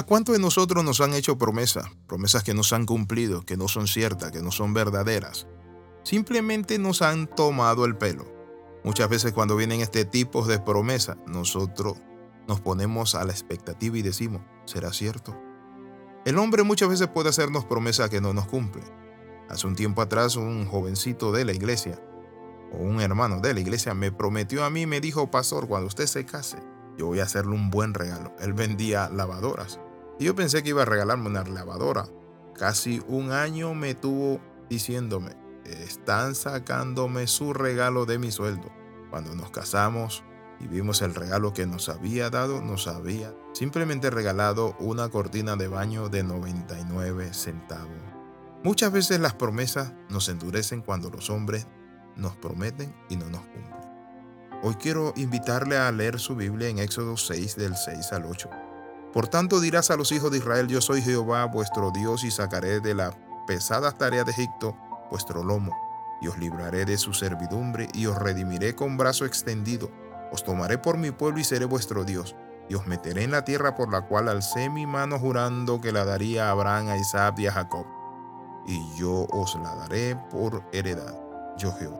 ¿A cuántos de nosotros nos han hecho promesas? Promesas que no se han cumplido, que no son ciertas, que no son verdaderas. Simplemente nos han tomado el pelo. Muchas veces cuando vienen este tipo de promesas, nosotros nos ponemos a la expectativa y decimos, ¿será cierto? El hombre muchas veces puede hacernos promesas que no nos cumple. Hace un tiempo atrás un jovencito de la iglesia, o un hermano de la iglesia, me prometió a mí, me dijo, pastor, cuando usted se case, yo voy a hacerle un buen regalo. Él vendía lavadoras. Y yo pensé que iba a regalarme una lavadora. Casi un año me tuvo diciéndome, están sacándome su regalo de mi sueldo. Cuando nos casamos y vimos el regalo que nos había dado, nos había simplemente regalado una cortina de baño de 99 centavos. Muchas veces las promesas nos endurecen cuando los hombres nos prometen y no nos cumplen. Hoy quiero invitarle a leer su Biblia en Éxodo 6 del 6 al 8. Por tanto dirás a los hijos de Israel, yo soy Jehová vuestro Dios y sacaré de la pesada tarea de Egipto vuestro lomo, y os libraré de su servidumbre y os redimiré con brazo extendido. Os tomaré por mi pueblo y seré vuestro Dios, y os meteré en la tierra por la cual alcé mi mano jurando que la daría a Abraham, a Isaac y a Jacob. Y yo os la daré por heredad. Yo Jehová.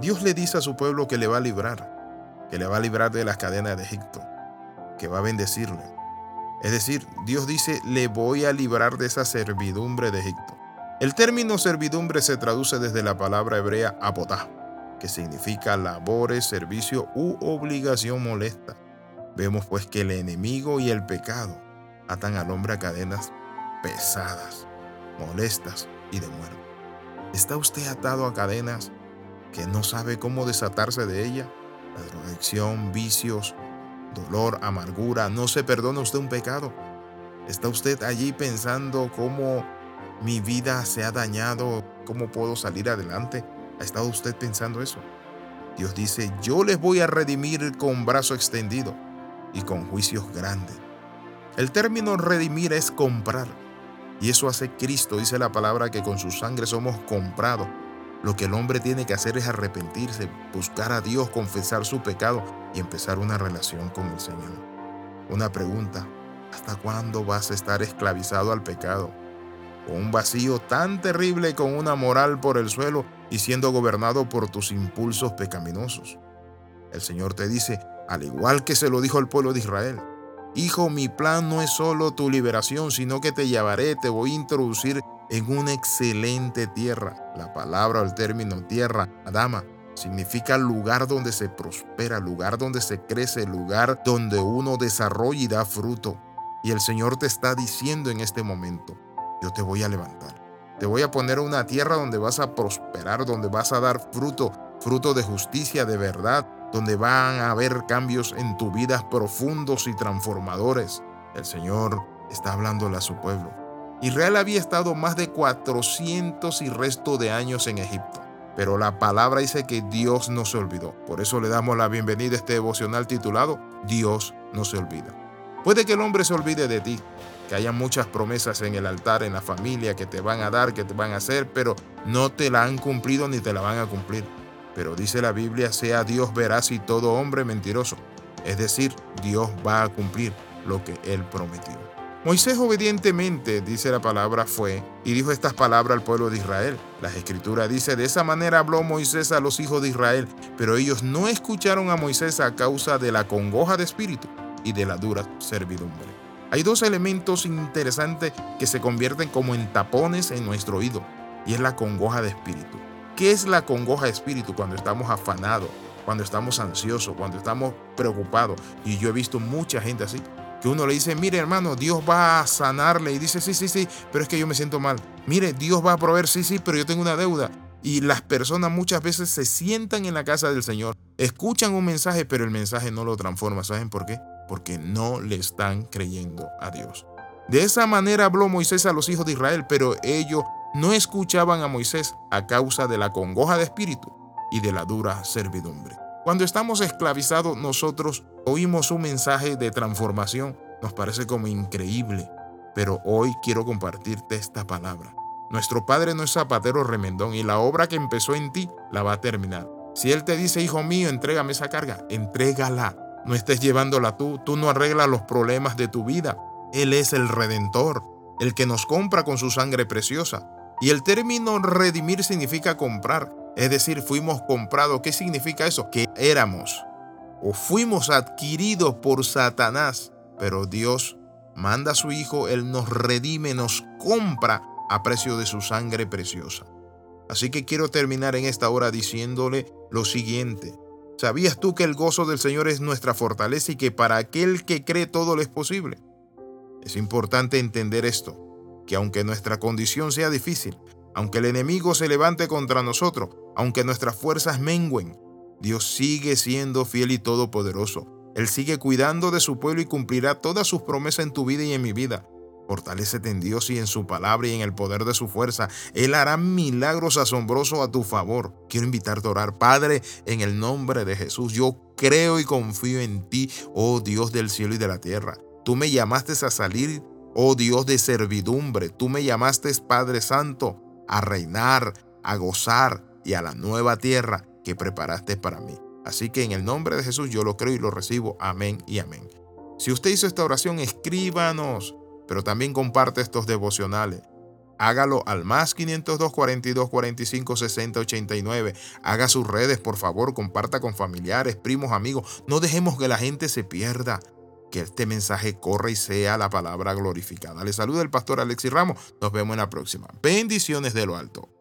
Dios le dice a su pueblo que le va a librar, que le va a librar de las cadenas de Egipto, que va a bendecirle. Es decir, Dios dice, le voy a librar de esa servidumbre de Egipto. El término servidumbre se traduce desde la palabra hebrea apotá, que significa labores, servicio u obligación molesta. Vemos pues que el enemigo y el pecado atan al hombre a cadenas pesadas, molestas y de muerte. ¿Está usted atado a cadenas que no sabe cómo desatarse de ella? la drogadicción, vicios, dolor, amargura. No se perdona usted un pecado. ¿Está usted allí pensando cómo mi vida se ha dañado? ¿Cómo puedo salir adelante? ¿Ha estado usted pensando eso? Dios dice, yo les voy a redimir con brazo extendido y con juicios grandes. El término redimir es comprar. Y eso hace Cristo, dice la palabra, que con su sangre somos comprados lo que el hombre tiene que hacer es arrepentirse, buscar a Dios, confesar su pecado y empezar una relación con el Señor. Una pregunta, ¿hasta cuándo vas a estar esclavizado al pecado? Con un vacío tan terrible con una moral por el suelo y siendo gobernado por tus impulsos pecaminosos. El Señor te dice, al igual que se lo dijo al pueblo de Israel, Hijo, mi plan no es solo tu liberación, sino que te llevaré, te voy a introducir en una excelente tierra. La palabra o el término tierra, Adama, significa lugar donde se prospera, lugar donde se crece, lugar donde uno desarrolla y da fruto. Y el Señor te está diciendo en este momento, yo te voy a levantar. Te voy a poner una tierra donde vas a prosperar, donde vas a dar fruto, fruto de justicia, de verdad, donde van a haber cambios en tu vida profundos y transformadores. El Señor está hablándole a su pueblo. Israel había estado más de 400 y resto de años en Egipto. Pero la palabra dice que Dios no se olvidó. Por eso le damos la bienvenida a este devocional titulado Dios no se olvida. Puede que el hombre se olvide de ti, que haya muchas promesas en el altar, en la familia, que te van a dar, que te van a hacer, pero no te la han cumplido ni te la van a cumplir. Pero dice la Biblia, sea Dios veraz y todo hombre mentiroso. Es decir, Dios va a cumplir lo que él prometió. Moisés obedientemente, dice la palabra, fue y dijo estas palabras al pueblo de Israel. La escritura dice, de esa manera habló Moisés a los hijos de Israel, pero ellos no escucharon a Moisés a causa de la congoja de espíritu y de la dura servidumbre. Hay dos elementos interesantes que se convierten como en tapones en nuestro oído, y es la congoja de espíritu. ¿Qué es la congoja de espíritu cuando estamos afanados, cuando estamos ansiosos, cuando estamos preocupados? Y yo he visto mucha gente así que uno le dice, mire hermano, Dios va a sanarle. Y dice, sí, sí, sí, pero es que yo me siento mal. Mire, Dios va a proveer, sí, sí, pero yo tengo una deuda. Y las personas muchas veces se sientan en la casa del Señor, escuchan un mensaje, pero el mensaje no lo transforma. ¿Saben por qué? Porque no le están creyendo a Dios. De esa manera habló Moisés a los hijos de Israel, pero ellos no escuchaban a Moisés a causa de la congoja de espíritu y de la dura servidumbre. Cuando estamos esclavizados, nosotros oímos un mensaje de transformación. Nos parece como increíble. Pero hoy quiero compartirte esta palabra. Nuestro Padre no es zapatero remendón y la obra que empezó en ti la va a terminar. Si Él te dice, hijo mío, entrégame esa carga, entrégala. No estés llevándola tú. Tú no arreglas los problemas de tu vida. Él es el redentor, el que nos compra con su sangre preciosa. Y el término redimir significa comprar, es decir, fuimos comprados. ¿Qué significa eso? Que éramos o fuimos adquiridos por Satanás, pero Dios manda a su Hijo, Él nos redime, nos compra a precio de su sangre preciosa. Así que quiero terminar en esta hora diciéndole lo siguiente. ¿Sabías tú que el gozo del Señor es nuestra fortaleza y que para aquel que cree todo lo es posible? Es importante entender esto, que aunque nuestra condición sea difícil, aunque el enemigo se levante contra nosotros, aunque nuestras fuerzas mengüen, Dios sigue siendo fiel y todopoderoso. Él sigue cuidando de su pueblo y cumplirá todas sus promesas en tu vida y en mi vida. Fortalécete en Dios y en su palabra y en el poder de su fuerza. Él hará milagros asombrosos a tu favor. Quiero invitarte a orar, Padre, en el nombre de Jesús. Yo creo y confío en ti, oh Dios del cielo y de la tierra. Tú me llamaste a salir, oh Dios de servidumbre. Tú me llamaste, Padre Santo, a reinar, a gozar y a la nueva tierra que preparaste para mí. Así que en el nombre de Jesús yo lo creo y lo recibo. Amén y amén. Si usted hizo esta oración, escríbanos pero también comparte estos devocionales. Hágalo al más 502 42 45 60 89. Haga sus redes, por favor, comparta con familiares, primos, amigos. No dejemos que la gente se pierda. Que este mensaje corra y sea la palabra glorificada. Le saluda el pastor Alexis Ramos. Nos vemos en la próxima. Bendiciones de lo alto.